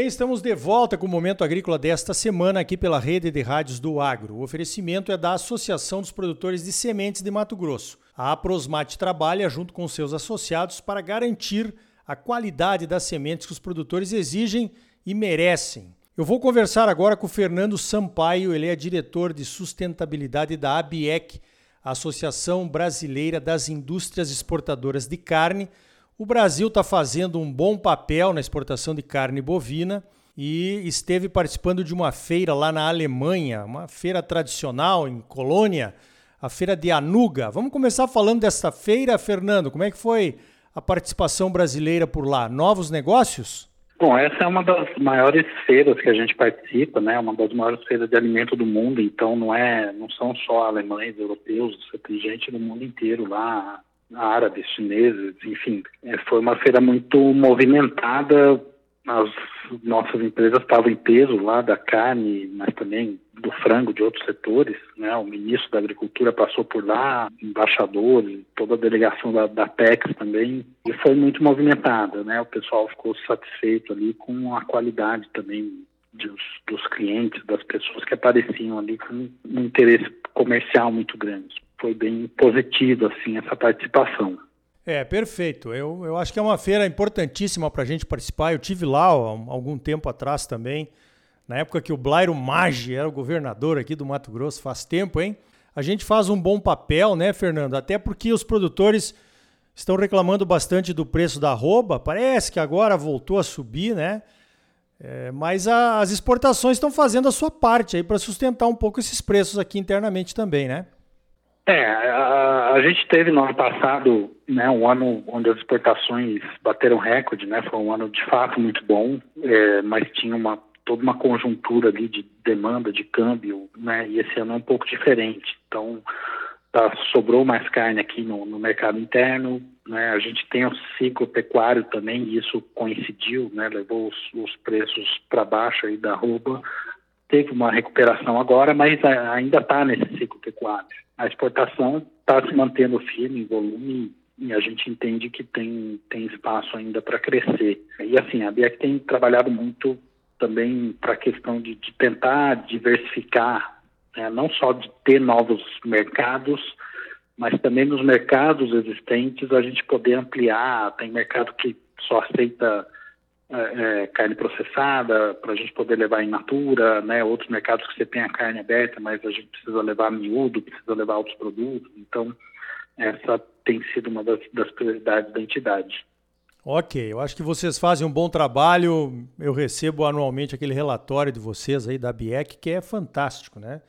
bem, estamos de volta com o Momento Agrícola desta semana aqui pela rede de rádios do Agro. O oferecimento é da Associação dos Produtores de Sementes de Mato Grosso. A Aprosmate trabalha junto com seus associados para garantir a qualidade das sementes que os produtores exigem e merecem. Eu vou conversar agora com o Fernando Sampaio, ele é diretor de sustentabilidade da ABIEC, Associação Brasileira das Indústrias Exportadoras de Carne. O Brasil está fazendo um bom papel na exportação de carne bovina e esteve participando de uma feira lá na Alemanha, uma feira tradicional em Colônia, a feira de Anuga. Vamos começar falando dessa feira, Fernando. Como é que foi a participação brasileira por lá? Novos negócios? Bom, essa é uma das maiores feiras que a gente participa, né? Uma das maiores feiras de alimento do mundo. Então não é, não são só alemães, europeus, tem gente do mundo inteiro lá, árabes, chineses, enfim. É, foi uma feira muito movimentada. As nossas empresas estavam em peso lá da carne, mas também do frango, de outros setores, né? O ministro da Agricultura passou por lá, embaixadores, toda a delegação da, da também, e foi muito movimentada, né? O pessoal ficou satisfeito ali com a qualidade também dos clientes, das pessoas que apareciam ali com um interesse comercial muito grande. Foi bem positivo, assim, essa participação. É, perfeito. Eu, eu acho que é uma feira importantíssima para a gente participar. Eu tive lá ó, algum tempo atrás também na época que o Blairo Maggi era o governador aqui do Mato Grosso, faz tempo, hein? A gente faz um bom papel, né, Fernando? Até porque os produtores estão reclamando bastante do preço da arroba. Parece que agora voltou a subir, né? É, mas a, as exportações estão fazendo a sua parte aí para sustentar um pouco esses preços aqui internamente também, né? É, a, a, gente teve no ano passado, né, um ano onde as exportações bateram recorde, né? Foi um ano de fato muito bom, é, mas tinha uma toda uma conjuntura ali de demanda de câmbio, né? E esse ano é um pouco diferente. Então, tá, sobrou mais carne aqui no, no mercado interno, né? A gente tem o ciclo pecuário também, e isso coincidiu, né? Levou os, os preços para baixo aí da arroba. Teve uma recuperação agora, mas ainda está nesse ciclo pecuário. A exportação está se mantendo firme em volume e a gente entende que tem, tem espaço ainda para crescer. E assim, a BIEC tem trabalhado muito também para a questão de, de, tentar diversificar, né? não só de ter novos mercados, mas também nos mercados existentes a gente poder ampliar. Tem mercado que só aceita é, é carne processada para a gente poder levar em natura, né? Outros mercados que você tem a carne aberta, mas a gente precisa levar miúdo, precisa levar outros produtos. Então, essa tem sido uma das, das prioridades da entidade. Ok, eu acho que vocês fazem um bom trabalho. Eu recebo anualmente aquele relatório de vocês aí da BIEC, que é fantástico, né?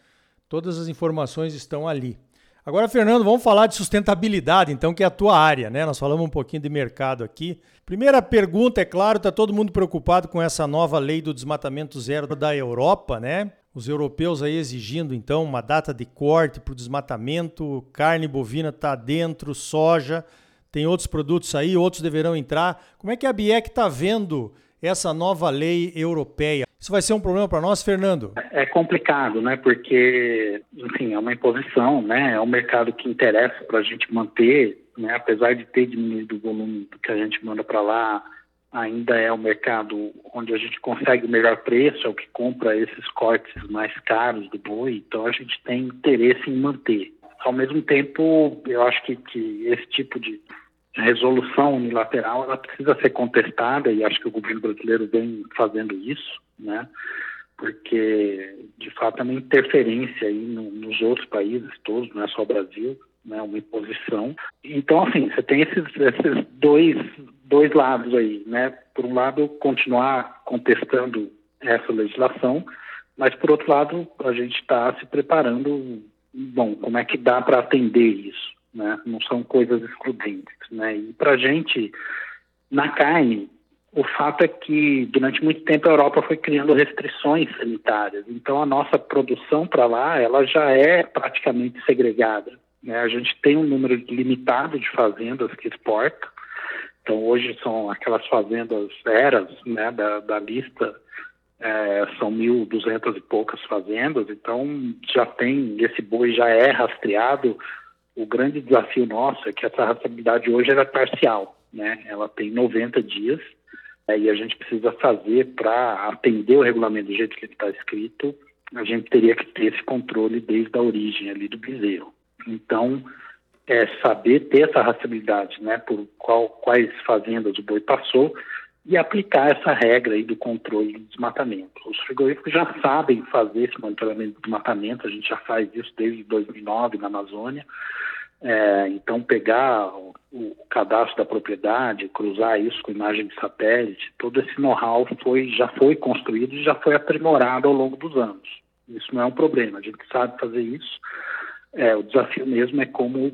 Todas as informações estão ali. Agora, Fernando, vamos falar de sustentabilidade, então, que é a tua área, né? Nós falamos um pouquinho de mercado aqui. Primeira pergunta, é claro, está todo mundo preocupado com essa nova lei do desmatamento zero da Europa, né? Os europeus aí exigindo, então, uma data de corte para o desmatamento, carne bovina está dentro, soja tem outros produtos aí, outros deverão entrar. Como é que a BIEC está vendo essa nova lei europeia? Isso vai ser um problema para nós, Fernando? É complicado, né? Porque, enfim, é uma imposição, né? É um mercado que interessa para a gente manter, né? Apesar de ter diminuído o volume que a gente manda para lá, ainda é um mercado onde a gente consegue o melhor preço, é o que compra esses cortes mais caros do boi. Então a gente tem interesse em manter. Ao mesmo tempo, eu acho que, que esse tipo de resolução unilateral ela precisa ser contestada e acho que o governo brasileiro vem fazendo isso, né? Porque de fato é uma interferência aí no, nos outros países todos, não é só o Brasil, né? Uma imposição. Então assim, você tem esses, esses dois dois lados aí, né? Por um lado, continuar contestando essa legislação, mas por outro lado, a gente está se preparando. Bom, como é que dá para atender isso? Né? não são coisas excludentes. Né? E para a gente, na carne, o fato é que durante muito tempo a Europa foi criando restrições sanitárias, então a nossa produção para lá ela já é praticamente segregada. Né? A gente tem um número limitado de fazendas que exportam, então hoje são aquelas fazendas eras né, da, da lista é, são 1.200 e poucas fazendas, então já tem, esse boi já é rastreado, o grande desafio nosso é que essa rastreabilidade hoje é parcial, né? Ela tem 90 dias e a gente precisa fazer para atender o regulamento do jeito que ele está escrito, a gente teria que ter esse controle desde a origem ali do bezerro. Então, é saber ter essa rastreabilidade, né, por qual, quais fazendas o boi passou e aplicar essa regra aí do controle do desmatamento. Os frigoríficos já sabem fazer esse monitoramento do desmatamento, a gente já faz isso desde 2009 na Amazônia. É, então, pegar o, o, cadastro da propriedade, cruzar isso com imagem de satélite, todo esse know-how foi, já foi construído e já foi aprimorado ao longo dos anos. Isso não é um problema, a gente sabe fazer isso. É, o desafio mesmo é como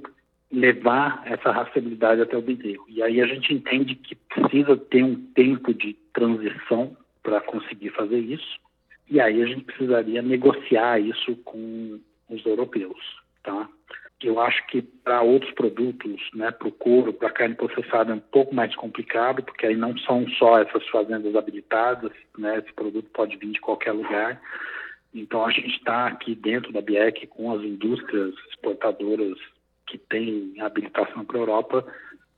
levar essa rastreabilidade até o bezerro. E aí a gente entende que precisa ter um tempo de transição para conseguir fazer isso. E aí a gente precisaria negociar isso com os europeus, tá? Eu acho que para outros produtos, né, para o couro, para carne processada é um pouco mais complicado, porque aí não são só essas fazendas habilitadas, né, esse produto pode vir de qualquer lugar. Então a gente está aqui dentro da BIEC com as indústrias exportadoras que têm habilitação para a Europa,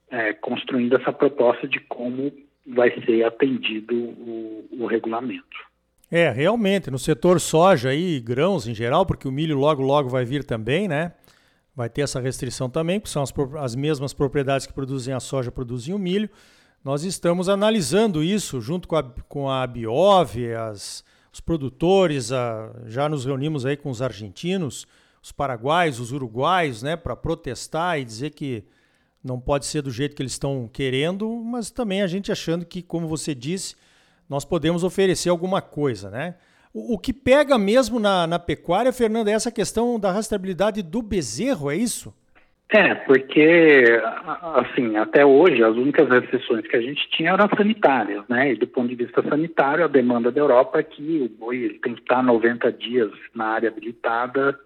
é, construindo essa proposta de como vai ser atendido o, o regulamento. É, realmente, no setor soja e grãos em geral, porque o milho logo logo vai vir também, né? Vai ter essa restrição também, porque são as, as mesmas propriedades que produzem a soja produzem o milho. Nós estamos analisando isso junto com a, com a Biov, as, os produtores, a, já nos reunimos aí com os argentinos, os paraguaios, os uruguaios, né, para protestar e dizer que não pode ser do jeito que eles estão querendo, mas também a gente achando que, como você disse, nós podemos oferecer alguma coisa, né? O, o que pega mesmo na, na pecuária, Fernando, é essa questão da rastreabilidade do bezerro, é isso? É, porque, assim, até hoje as únicas restrições que a gente tinha eram sanitárias, né? E do ponto de vista sanitário, a demanda da Europa é que o boi tem que estar 90 dias na área habilitada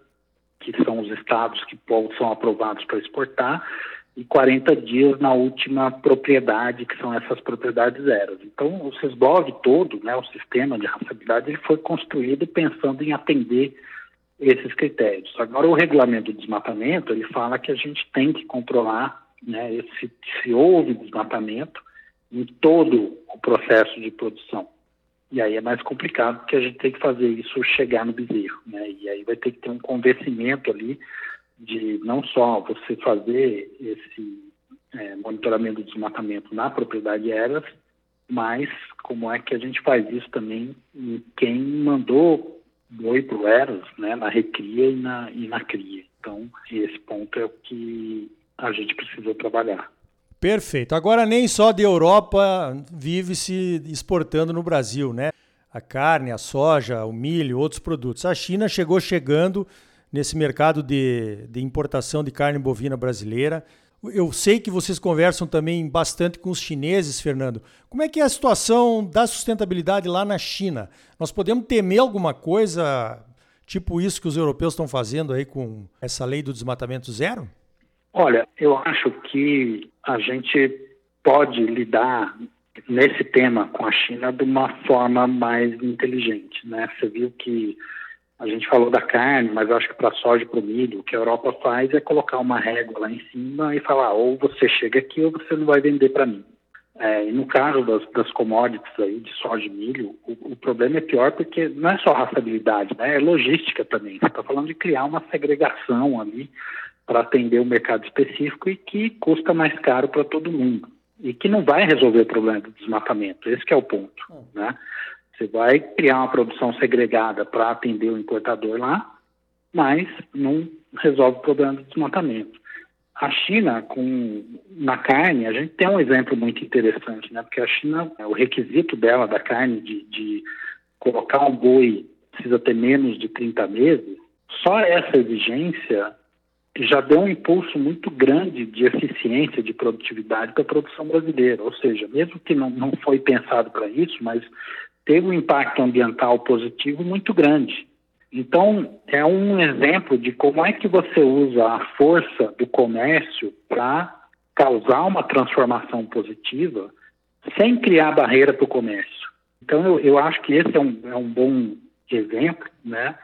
que são os estados que são aprovados para exportar, e 40 dias na última propriedade, que são essas propriedades eras. Então, o SESBOV todo, né, o sistema de rastreabilidade, ele foi construído pensando em atender esses critérios. Agora, o regulamento do desmatamento, ele fala que a gente tem que controlar né, esse, se houve desmatamento em todo o processo de produção. E aí é mais complicado porque a gente tem que fazer isso chegar no bezerro, né? Vai ter que ter um convencimento ali de não só você fazer esse é, monitoramento do desmatamento na propriedade Eras, mas como é que a gente faz isso também em quem mandou boi para o Eras, né? Na recria e na, e na cria. Então, esse ponto é o que a gente precisa trabalhar. Perfeito. Agora nem só de Europa vive se exportando no Brasil, né? A carne, a soja, o milho, outros produtos. A China chegou chegando nesse mercado de, de importação de carne bovina brasileira. Eu sei que vocês conversam também bastante com os chineses, Fernando. Como é que é a situação da sustentabilidade lá na China? Nós podemos temer alguma coisa tipo isso que os europeus estão fazendo aí com essa lei do desmatamento zero? Olha, eu acho que a gente pode lidar nesse tema com a China de uma forma mais inteligente, né? Você viu que a gente falou da carne, mas acho que para soja e para o milho, o que a Europa faz é colocar uma régua lá em cima e falar ou você chega aqui ou você não vai vender para mim. É, e no caso das, das commodities aí, de soja e milho, o, o, problema é pior porque não é só rastreabilidade, né? é logística também. Você está falando de criar uma segregação ali para atender um mercado específico e que custa mais caro para todo mundo e que não vai resolver o problema do desmatamento. Esse é o ponto, hum. né? Você vai criar uma produção segregada para atender o importador lá, mas não resolve o problema do desmatamento. A China, com, na carne, a gente tem um exemplo muito interessante, né? Porque a China, o requisito dela da carne de, de colocar um boi precisa ter menos de 30 meses, só essa exigência já deu um impulso muito grande de eficiência, de produtividade para a produção brasileira. Ou seja, mesmo que não, não foi pensado para isso, mas teve um impacto ambiental positivo muito grande. Então, é um exemplo de como é que você usa a força do comércio para causar uma transformação positiva sem criar barreira para o comércio. Então, eu, eu acho que esse é um, é um bom exemplo, né?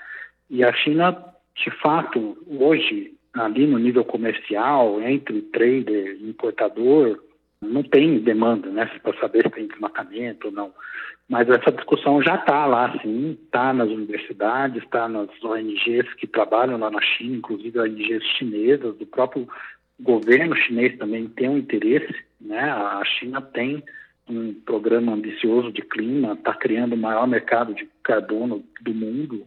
E a China, de fato, hoje ali no nível comercial, entre trader e importador, Não tem demanda, né, para saber se tem desmatamento ou não. Mas essa discussão já está lá, sim, está nas universidades, está nas ONGs que trabalham lá na China, inclusive ONGs chinesas, do próprio governo chinês também tem um interesse, né? A China tem um programa ambicioso de clima, está criando o maior mercado de carbono do mundo.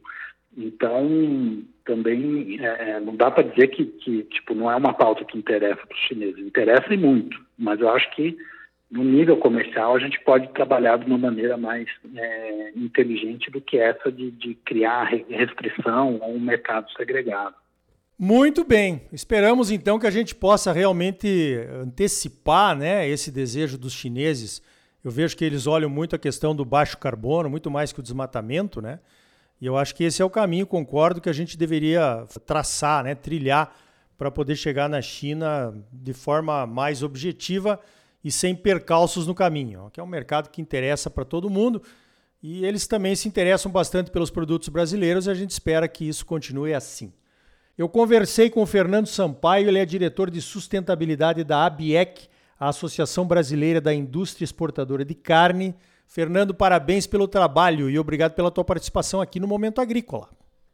Então, também é, é não dá para dizer que, que tipo, não é uma pauta que interessa para os chineses. Interessa e muito, mas eu acho que no nível comercial a gente pode trabalhar de uma maneira mais é, inteligente do que essa de, de criar restrição ou um mercado segregado. Muito bem. Esperamos então que a gente possa realmente antecipar né, esse desejo dos chineses. Eu vejo que eles olham muito a questão do baixo carbono, muito mais que o desmatamento, né? E eu acho que esse é o caminho, concordo, que a gente deveria traçar, né, trilhar para poder chegar na China de forma mais objetiva e sem percalços no caminho, que é um mercado que interessa para todo mundo e eles também se interessam bastante pelos produtos brasileiros e a gente espera que isso continue assim. Eu conversei com o Fernando Sampaio, ele é diretor de sustentabilidade da ABIEC, a Associação Brasileira da Indústria Exportadora de Carne. Fernando, parabéns pelo trabalho e obrigado pela tua participação aqui no Momento Agrícola.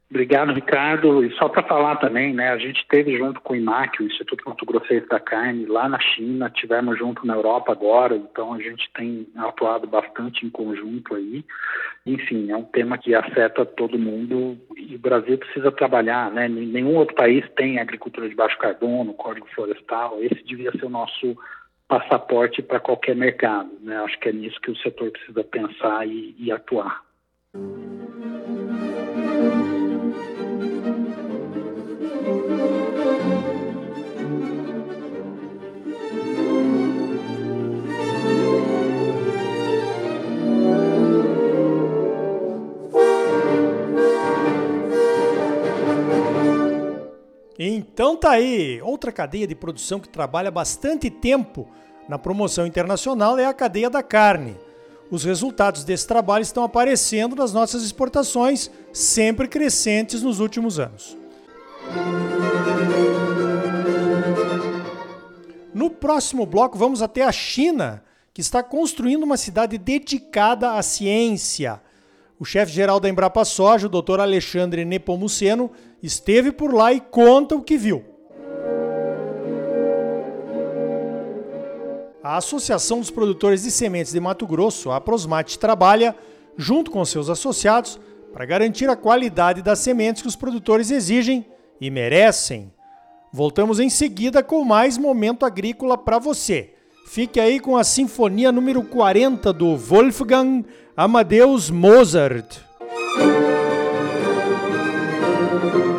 Obrigado, Ricardo. E só para falar também, né, a gente teve junto com o IMAC, o Instituto Mato Grossense da Carne, lá na China, tivemos junto na Europa agora, então a gente tem atuado bastante em conjunto aí. Enfim, é um tema que afeta todo mundo e o Brasil precisa trabalhar, né? Nenhum outro país tem agricultura de baixo carbono, código florestal, esse devia ser o nosso passaporte para qualquer mercado, né? Acho que é nisso que o setor precisa pensar e, e atuar. Então tá aí, outra cadeia de produção que trabalha bastante tempo na promoção internacional é a cadeia da carne. Os resultados desse trabalho estão aparecendo nas nossas exportações, sempre crescentes nos últimos anos. No próximo bloco, vamos até a China, que está construindo uma cidade dedicada à ciência. O chefe-geral da Embrapa Soja, o Dr. Alexandre Nepomuceno, esteve por lá e conta o que viu. A Associação dos Produtores de Sementes de Mato Grosso, a Prosmate, trabalha, junto com seus associados, para garantir a qualidade das sementes que os produtores exigem e merecem. Voltamos em seguida com mais momento agrícola para você. Fique aí com a Sinfonia número 40 do Wolfgang Amadeus Mozart. Thank you.